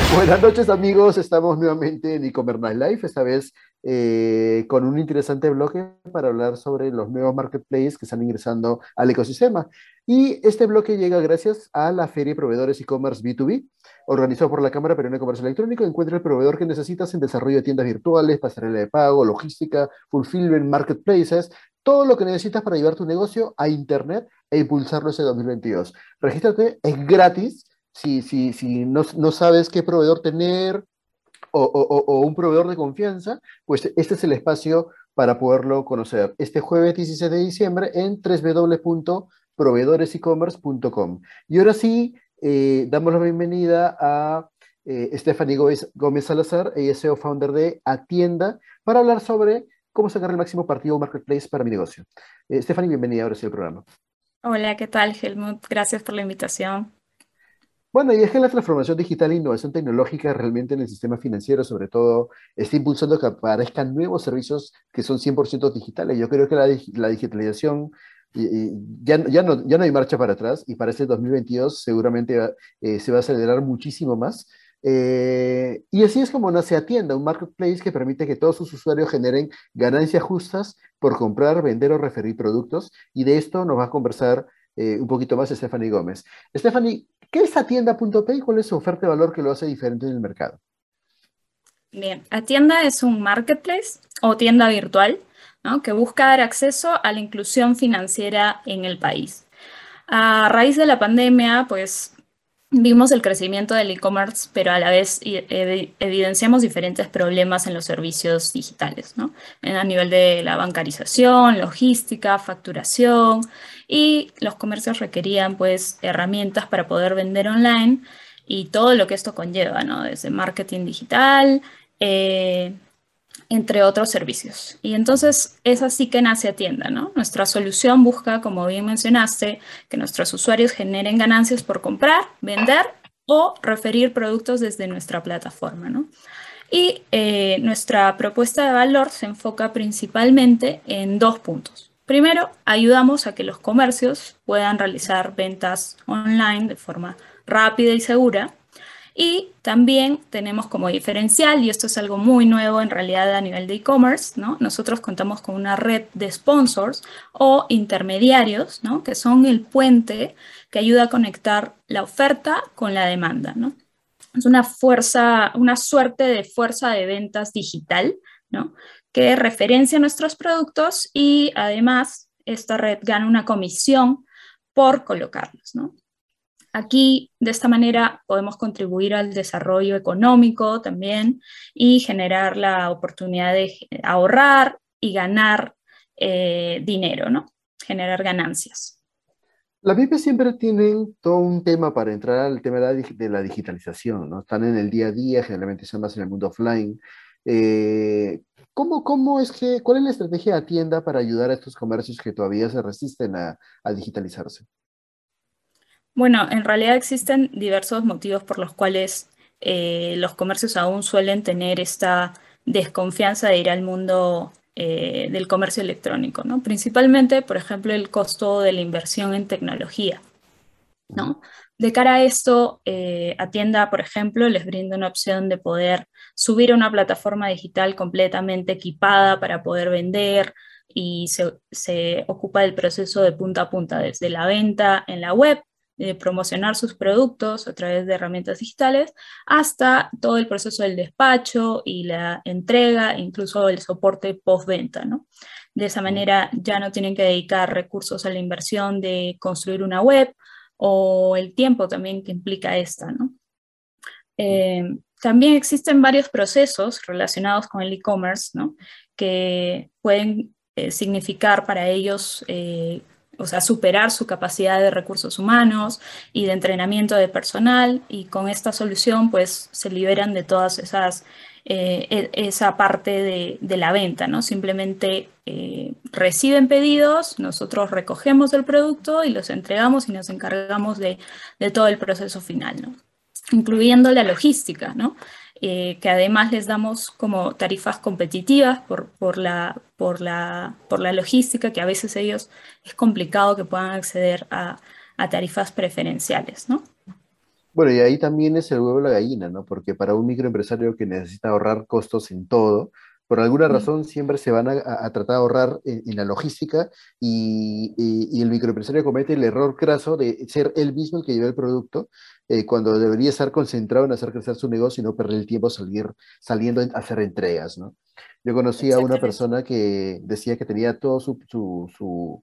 Buenas noches amigos, estamos nuevamente en e-commerce Life, esta vez eh, con un interesante bloque para hablar sobre los nuevos marketplaces que están ingresando al ecosistema. Y este bloque llega gracias a la Feria de Proveedores e-commerce B2B, organizado por la Cámara Peruana de Comercio Electrónico. Encuentra el proveedor que necesitas en desarrollo de tiendas virtuales, pasarela de pago, logística, fulfillment, marketplaces, todo lo que necesitas para llevar tu negocio a Internet e impulsarlo ese 2022. Regístrate, es gratis si, si, si no, no, sabes qué proveedor tener o, o, un proveedor de confianza, pues este es el espacio para poderlo conocer. Este jueves 16 de diciembre en www.proveedoresecommerce.com. Y ahora sí, eh, damos la bienvenida a eh, Stephanie Gómez, Gómez Salazar, ella es CEO founder de Atienda, para hablar sobre cómo sacar el máximo partido Marketplace para mi negocio. Eh, Stephanie, bienvenida ahora sí al programa. Hola, ¿qué tal, Helmut? Gracias por la invitación. Bueno, y es que la transformación digital e innovación tecnológica realmente en el sistema financiero, sobre todo, está impulsando que aparezcan nuevos servicios que son 100% digitales. Yo creo que la, digitalización ya, ya, no, ya no hay marcha para atrás y para este 2022 seguramente eh, se va a acelerar muchísimo más. Eh, y así es como nace Atienda, un marketplace que permite que todos sus usuarios generen ganancias justas por comprar, vender o referir productos. Y de esto nos va a conversar eh, un poquito más Stephanie Gómez. Stephanie, ¿Qué es Atienda.p y cuál es su oferta de valor que lo hace diferente en el mercado? Bien, Atienda es un marketplace o tienda virtual ¿no? que busca dar acceso a la inclusión financiera en el país. A raíz de la pandemia, pues vimos el crecimiento del e-commerce, pero a la vez evidenciamos diferentes problemas en los servicios digitales, ¿no? a nivel de la bancarización, logística, facturación, y los comercios requerían pues herramientas para poder vender online y todo lo que esto conlleva, ¿no? Desde marketing digital, eh, entre otros servicios. Y entonces es así que nace Atienda, ¿no? Nuestra solución busca, como bien mencionaste, que nuestros usuarios generen ganancias por comprar, vender o referir productos desde nuestra plataforma, ¿no? Y eh, nuestra propuesta de valor se enfoca principalmente en dos puntos. Primero, ayudamos a que los comercios puedan realizar ventas online de forma rápida y segura. Y también tenemos como diferencial, y esto es algo muy nuevo en realidad a nivel de e-commerce, ¿no? nosotros contamos con una red de sponsors o intermediarios, ¿no? que son el puente que ayuda a conectar la oferta con la demanda. ¿no? Es una fuerza, una suerte de fuerza de ventas digital, ¿no? que referencia nuestros productos y además esta red gana una comisión por colocarlos. ¿no? Aquí, de esta manera, podemos contribuir al desarrollo económico también y generar la oportunidad de ahorrar y ganar eh, dinero, ¿no? generar ganancias. La MIPE siempre tienen todo un tema para entrar al tema de la, digitalización, ¿no? Están en el día a día, generalmente son más en el mundo offline. Eh, ¿cómo, ¿Cómo es cuál es la estrategia de tienda para ayudar a estos comercios que todavía se resisten a, digitalizarse? Bueno, en realidad existen diversos motivos por los cuales eh, los comercios aún suelen tener esta desconfianza de ir al mundo eh, del comercio electrónico, ¿no? Principalmente, por ejemplo, el costo de la inversión en tecnología, ¿no? De cara a esto, eh, Atienda, por ejemplo, les brinda una opción de poder subir a una plataforma digital completamente equipada para poder vender y se, ocupa del proceso de punta a punta, desde la venta en la web, de promocionar sus productos a través de herramientas digitales, hasta todo el proceso del despacho y la entrega, incluso el soporte postventa. ¿no? De esa manera ya no tienen que dedicar recursos a la inversión de construir una web o el tiempo también que implica esta, ¿no? Eh, también existen varios procesos relacionados con el e-commerce, ¿no? Que pueden eh, significar para ellos, eh, o sea, superar su capacidad de recursos humanos y de entrenamiento de personal, y con esta solución, pues, se liberan de todas esas eh, e, esa parte de, la venta, ¿no? Simplemente eh, reciben pedidos, nosotros recogemos el producto y los entregamos y nos encargamos de, todo el proceso final, ¿no? Incluyendo la logística, ¿no? Eh, que además les damos como tarifas competitivas por, por, la, por, la, por la logística, que a veces ellos es complicado que puedan acceder a, a tarifas preferenciales, ¿no? Bueno, y ahí también es el huevo de la gallina, ¿no? Porque para un microempresario que necesita ahorrar costos en todo, por alguna razón siempre se van a, tratar de ahorrar en, la logística y, el microempresario comete el error craso de ser él mismo el que lleva el producto eh, cuando debería estar concentrado en hacer crecer su negocio y no perder el tiempo salir, saliendo a hacer entregas, ¿no? Yo conocí a una persona que decía que tenía todo su, su,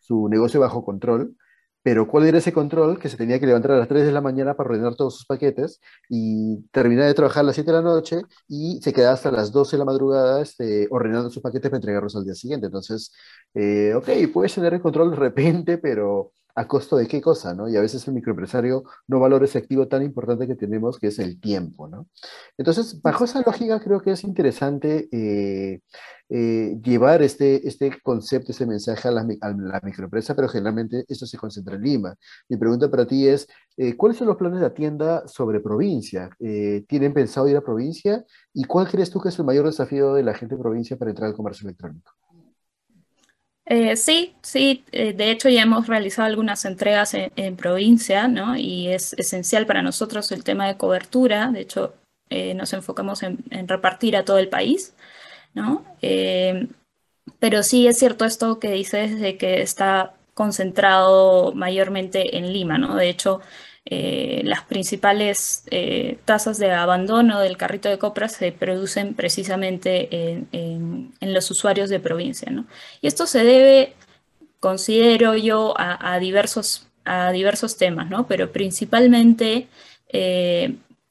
su negocio bajo control, pero ¿cuál era ese control? Que se tenía que levantar a las 3 de la mañana para ordenar todos sus paquetes y terminar de trabajar a las 7 de la noche y se quedaba hasta las 12 de la madrugada este, ordenando sus paquetes para entregarlos al día siguiente. Entonces, eh, ok, puedes tener el control de repente, pero ¿a costo de qué cosa? ¿no? Y a veces el microempresario no valora ese activo tan importante que tenemos, que es el tiempo. ¿no? Entonces, bajo esa lógica, creo que es interesante eh, eh, llevar este, este concepto, ese mensaje a la, microempresa, pero generalmente esto se concentra en Lima. Mi pregunta para ti es, eh, ¿cuáles son los planes de la tienda sobre provincia? ¿Tienen pensado ir a provincia? ¿Y cuál crees tú que es el mayor desafío de la gente de provincia para entrar al comercio electrónico? Sí, sí, de hecho ya hemos realizado algunas entregas en, provincia, ¿no? Y es esencial para nosotros el tema de cobertura, de hecho nos enfocamos en, en, repartir a todo el país. ¿no? Eh, pero sí es cierto esto que dices de que está concentrado mayormente en Lima, ¿no? De hecho, eh, las principales eh, tasas de abandono del carrito de compras se producen precisamente en, los usuarios de provincia. Y esto se debe, considero yo, a, diversos, a diversos temas, ¿no? Pero principalmente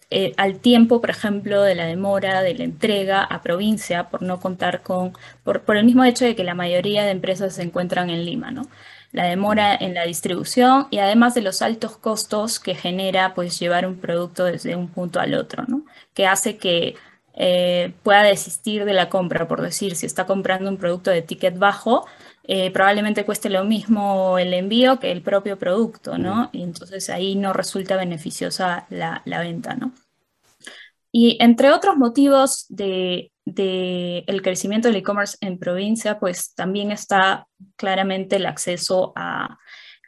eh, al tiempo, por ejemplo, de la demora de la entrega a provincia por no contar con, por, el mismo hecho de que la mayoría de empresas se encuentran en Lima, ¿no? La demora en la distribución y además de los altos costos que genera pues llevar un producto desde un punto al otro, ¿no? Que hace que eh, pueda desistir de la compra, por decir, si está comprando un producto de ticket bajo, eh, probablemente cueste lo mismo el envío que el propio producto, ¿no? Y entonces ahí no resulta beneficiosa la, venta, ¿no? Y entre otros motivos del de, el crecimiento del e-commerce en provincia, pues también está claramente el acceso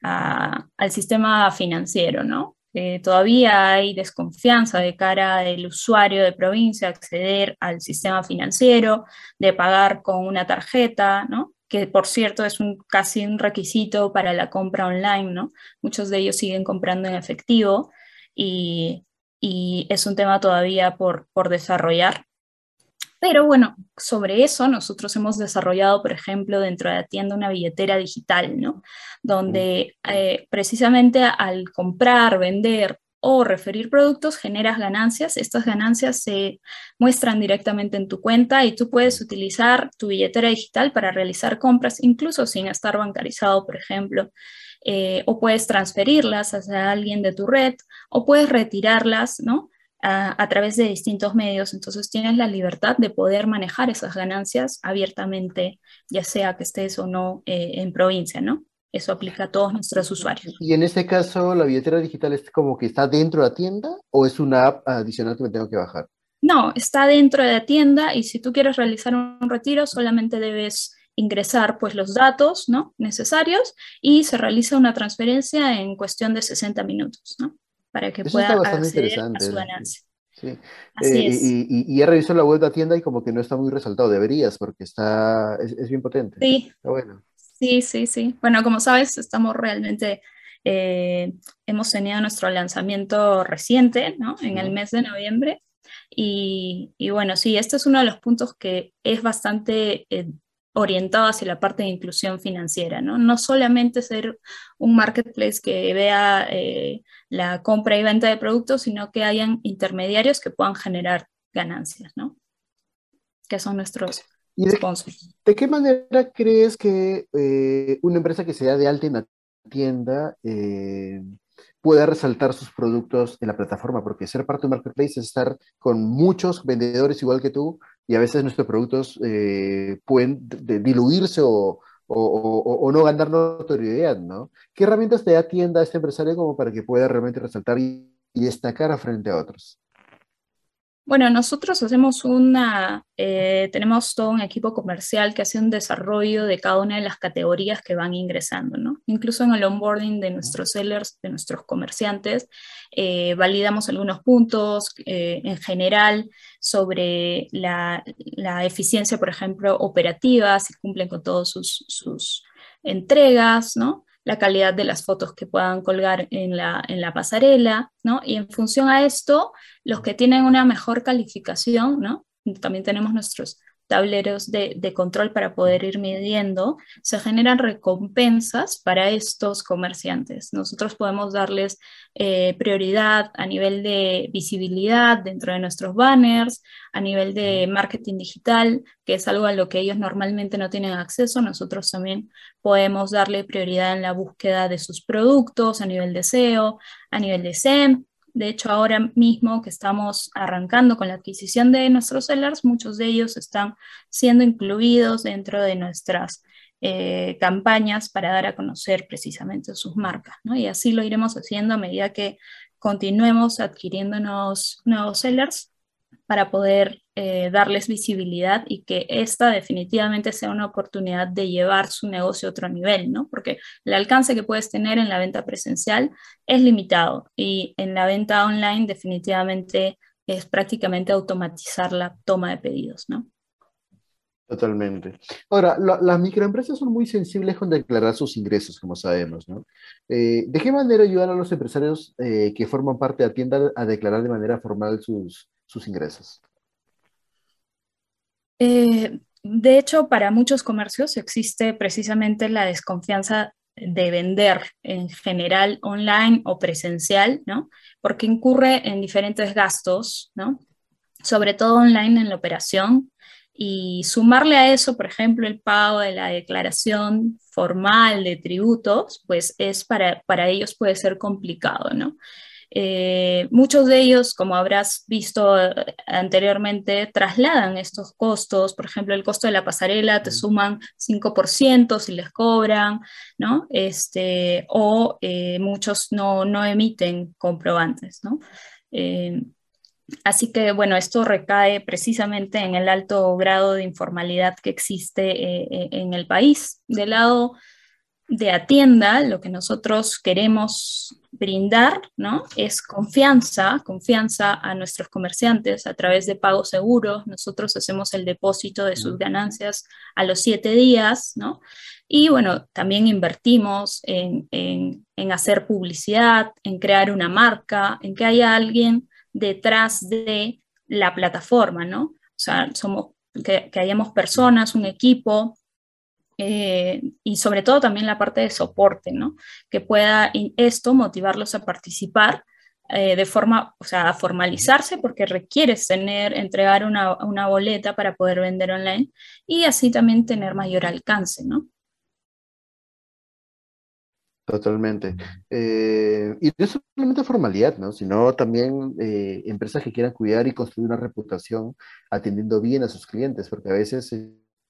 al sistema financiero, ¿no? Eh, todavía hay desconfianza de cara del usuario de provincia acceder al sistema financiero, de pagar con una tarjeta, ¿no? que por cierto es casi un requisito para la compra online, ¿no? Muchos de ellos siguen comprando en efectivo y, es un tema todavía por desarrollar. Pero bueno, sobre eso nosotros hemos desarrollado, por ejemplo, dentro de la tienda una billetera digital, ¿no? Donde eh, precisamente al comprar, vender o referir productos generas ganancias. Estas ganancias se muestran directamente en tu cuenta y tú puedes utilizar tu billetera digital para realizar compras incluso sin estar bancarizado, por ejemplo. Eh, o puedes transferirlas hacia alguien de tu red o puedes retirarlas, ¿no? A, través de distintos medios. Entonces tienes la libertad de poder manejar esas ganancias abiertamente, ya sea que estés o no eh, en provincia, ¿no? Eso aplica a todos nuestros usuarios. Y en este caso, ¿la billetera digital es como que está dentro de la tienda o es una app adicional que me tengo que bajar? No, está dentro de la tienda y si tú quieres realizar un retiro, solamente debes ingresar pues los datos ¿no? necesarios y se realiza una transferencia en cuestión de 60 minutos, ¿no? Para que pueda acceder a su ganancia. Sí. Eh, y, y, he revisado la web de la tienda y como que no está muy resaltado. Deberías, porque está, es, es bien potente. Sí. Está bueno. Sí, sí, sí. Bueno, como sabes, estamos realmente, eh, hemos tenido nuestro lanzamiento reciente, ¿no? En el mes de noviembre. Y, bueno, sí, este es uno de los puntos que es bastante eh, orientado hacia la parte de inclusión financiera, ¿no? No solamente ser un marketplace que vea eh, la compra y venta de productos, sino que hayan intermediarios que puedan generar ganancias, ¿no? Que son nuestros de, qué manera crees que eh, una empresa que se da de alta en la tienda eh, pueda resaltar sus productos en la plataforma, porque ser parte de un marketplace es estar con muchos vendedores igual que tú y a veces nuestros productos eh, pueden diluirse o, o, no ganar notoriedad, ¿no? ¿Qué herramientas te da tienda este empresario como para que pueda realmente resaltar y, y destacar frente a otros? Bueno, nosotros hacemos una, eh, tenemos todo un equipo comercial que hace un desarrollo de cada una de las categorías que van ingresando, ¿no? Incluso en el onboarding de nuestros sellers, de nuestros comerciantes, eh, validamos algunos puntos eh, en general sobre la, eficiencia, por ejemplo, operativa, si cumplen con todas sus, sus entregas, ¿no? La calidad de las fotos que puedan colgar en la, en la pasarela, ¿no? Y en función a esto, los que tienen una mejor calificación, ¿no? También tenemos nuestros tableros de, control para poder ir midiendo, se generan recompensas para estos comerciantes. Nosotros podemos darles eh, prioridad a nivel de visibilidad dentro de nuestros banners, a nivel de marketing digital, que es algo a lo que ellos normalmente no tienen acceso. Nosotros también podemos darle prioridad en la búsqueda de sus productos a nivel de SEO, a nivel de SEM, de hecho, ahora mismo que estamos arrancando con la adquisición de nuestros sellers, muchos de ellos están siendo incluidos dentro de nuestras eh, campañas para dar a conocer precisamente sus marcas. Y así lo iremos haciendo a medida que continuemos adquiriendo nuevos, nuevos sellers para poder eh, darles visibilidad y que esta definitivamente sea una oportunidad de llevar su negocio a otro nivel, ¿no? Porque el alcance que puedes tener en la venta presencial es limitado y en la venta online definitivamente es prácticamente automatizar la toma de pedidos, ¿no? Totalmente. Ahora, las microempresas son muy sensibles con declarar sus ingresos, como sabemos, ¿no? Eh, ¿De qué manera ayudar a los empresarios eh, que forman parte de la tienda a declarar de manera formal sus, sus ingresos? Eh, de hecho, para muchos comercios existe precisamente la desconfianza de vender en general online o presencial, ¿no? Porque incurre en diferentes gastos, ¿no? Sobre todo online en la operación. Y sumarle a eso, por ejemplo, el pago de la declaración formal de tributos, pues es para, para ellos puede ser complicado, ¿no? Eh, muchos de ellos, como habrás visto eh, anteriormente, trasladan estos costos. Por ejemplo, el costo de la pasarela te suman 5% si les cobran, ¿no? Este, o eh, muchos no, no, emiten comprobantes, ¿no? Así que, bueno, esto recae precisamente en el alto grado de informalidad que existe en el país. Del lado de Atienda, lo que nosotros queremos brindar, ¿no? Es confianza, confianza a nuestros comerciantes a través de pagos seguros. Nosotros hacemos el depósito de sus ganancias a los siete días, ¿no? Y bueno, también invertimos en, hacer publicidad, en crear una marca, en que haya alguien detrás de la plataforma, ¿no? O sea, somos, que, que hayamos personas, un equipo eh, y sobre todo también la parte de soporte, ¿no? Que pueda esto motivarlos a participar eh, de forma, o sea, a formalizarse porque requieres tener, entregar una, boleta para poder vender online y así también tener mayor alcance, ¿no? Totalmente. Eh, y no solamente formalidad, ¿no? Sino también empresas que quieran cuidar y construir una reputación atendiendo bien a sus clientes, porque a veces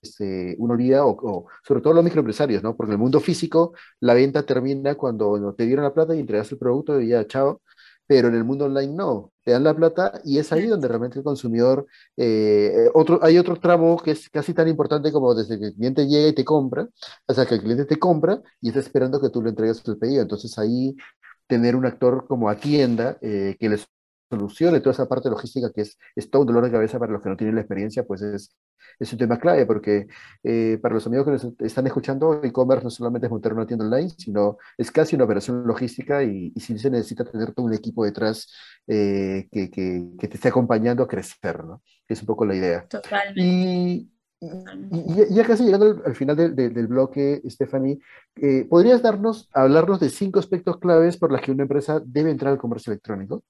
este, uno olvida, o, sobre todo los microempresarios, ¿no? Porque en el mundo físico la venta termina cuando te dieron la plata y entregas el producto y ya, chao. Pero en el mundo online no, te dan la plata y es ahí donde realmente el consumidor, eh, otro, hay otro tramo que es casi tan importante como desde que el cliente llega y te compra, hasta que el cliente te compra y está esperando que tú le entregues el pedido. Entonces ahí tener un actor como Atienda eh, que les solucione toda esa parte logística que es, es todo un dolor de cabeza para los que no tienen la experiencia, pues es, es un tema clave, porque eh, para los amigos que nos están escuchando, e-commerce no solamente es montar una tienda online, sino es casi una operación logística y, y sí se necesita tener todo un equipo detrás eh, que, que, que, te esté acompañando a crecer, ¿no? Es un poco la idea. Totalmente. Y, y, ya casi llegando al, final del bloque, Stephanie, eh, ¿podrías darnos, hablarnos de cinco aspectos claves por los que una empresa debe entrar al comercio electrónico?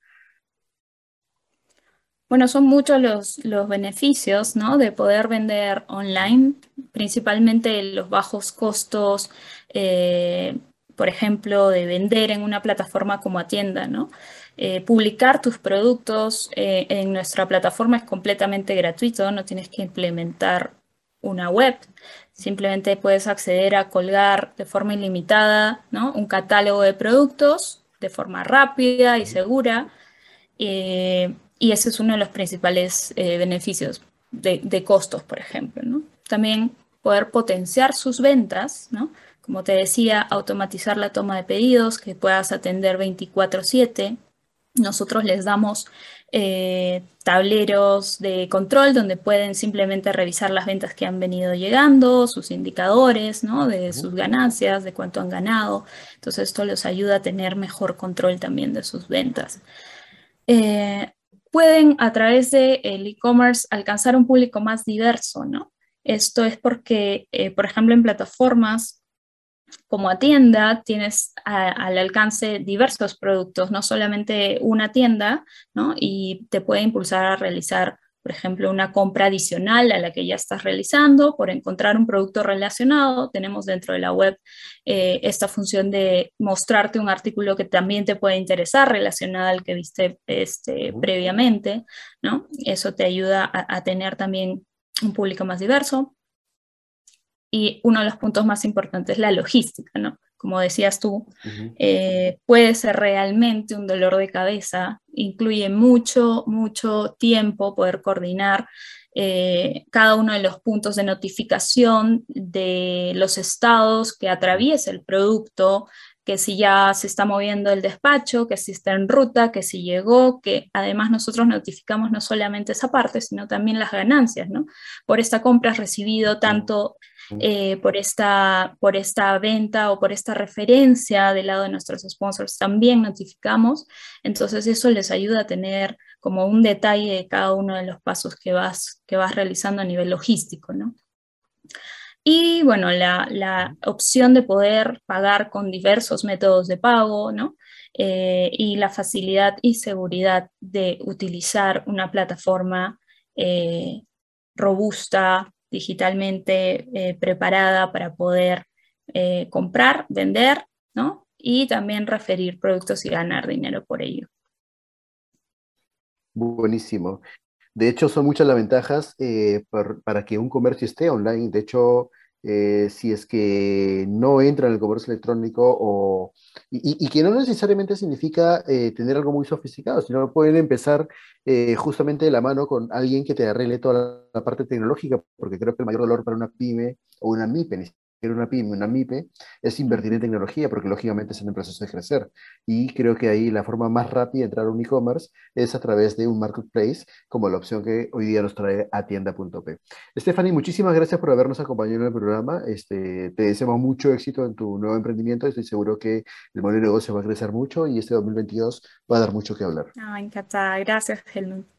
Bueno, son muchos los, los beneficios ¿no? de poder vender online, principalmente los bajos costos, eh, por ejemplo, de vender en una plataforma como Atienda, ¿no? Eh, publicar tus productos eh, en nuestra plataforma es completamente gratuito, no tienes que implementar una web, simplemente puedes acceder a colgar de forma ilimitada ¿no? un catálogo de productos de forma rápida y segura. Eh, y ese es uno de los principales beneficios de, de, costos, por ejemplo. ¿no? También poder potenciar sus ventas, ¿no? como te decía, automatizar la toma de pedidos, que puedas atender 24/7, nosotros les damos eh, tableros de control donde pueden simplemente revisar las ventas que han venido llegando, sus indicadores ¿no? de sus ganancias, de cuánto han ganado. Entonces esto les ayuda a tener mejor control también de sus ventas. Eh, pueden a través del e-commerce alcanzar un público más diverso, ¿no? Esto es porque, eh, por ejemplo, en plataformas como a tienda tienes al alcance diversos productos, no solamente una tienda, ¿no? Y te puede impulsar a realizar, por ejemplo, una compra adicional a la que ya estás realizando por encontrar un producto relacionado. Tenemos dentro de la web eh, esta función de mostrarte un artículo que también te puede interesar relacionado al que viste este, previamente, ¿no? Eso te ayuda a tener también un público más diverso. Y uno de los puntos más importantes es la logística, ¿no? Como decías tú, eh, puede ser realmente un dolor de cabeza, incluye mucho, mucho tiempo poder coordinar eh, cada uno de los puntos de notificación de los estados que atraviesa el producto, que si ya se está moviendo el despacho, que si está en ruta, que si llegó, que además nosotros notificamos no solamente esa parte, sino también las ganancias, ¿no? Por esta compra has recibido tanto eh, por, esta, por esta venta o por esta referencia del lado de nuestros sponsors también notificamos. Entonces eso les ayuda a tener como un detalle de cada uno de los pasos que vas, que vas realizando a nivel logístico, ¿no? Y bueno, la, la opción de poder pagar con diversos métodos de pago, ¿no? Eh, y la facilidad y seguridad de utilizar una plataforma eh, robusta, digitalmente eh, preparada para poder eh, comprar, vender, ¿no? Y también referir productos y ganar dinero por ello. Buenísimo. De hecho, son muchas las ventajas eh, para que un comercio esté online. De hecho, si es que no entra en el comercio electrónico o, y, que no necesariamente significa tener algo muy sofisticado, sino pueden empezar eh, justamente de la mano con alguien que te arregle toda la, parte tecnológica, porque creo que el mayor dolor para una pyme o una MIPE, siquiera una pyme, una MIPE, es invertir en tecnología, porque lógicamente están en proceso de crecer. Y creo que ahí la forma más rápida de entrar a un e-commerce es a través de un marketplace, como la opción que hoy día nos trae a tienda.p. Stephanie, muchísimas gracias por habernos acompañado en el programa. Este, te deseamos mucho éxito en tu nuevo emprendimiento. Estoy seguro que el modelo de negocio va a crecer mucho y este 2022 va a dar mucho que hablar. Ah, encantada. Gracias, Helmut.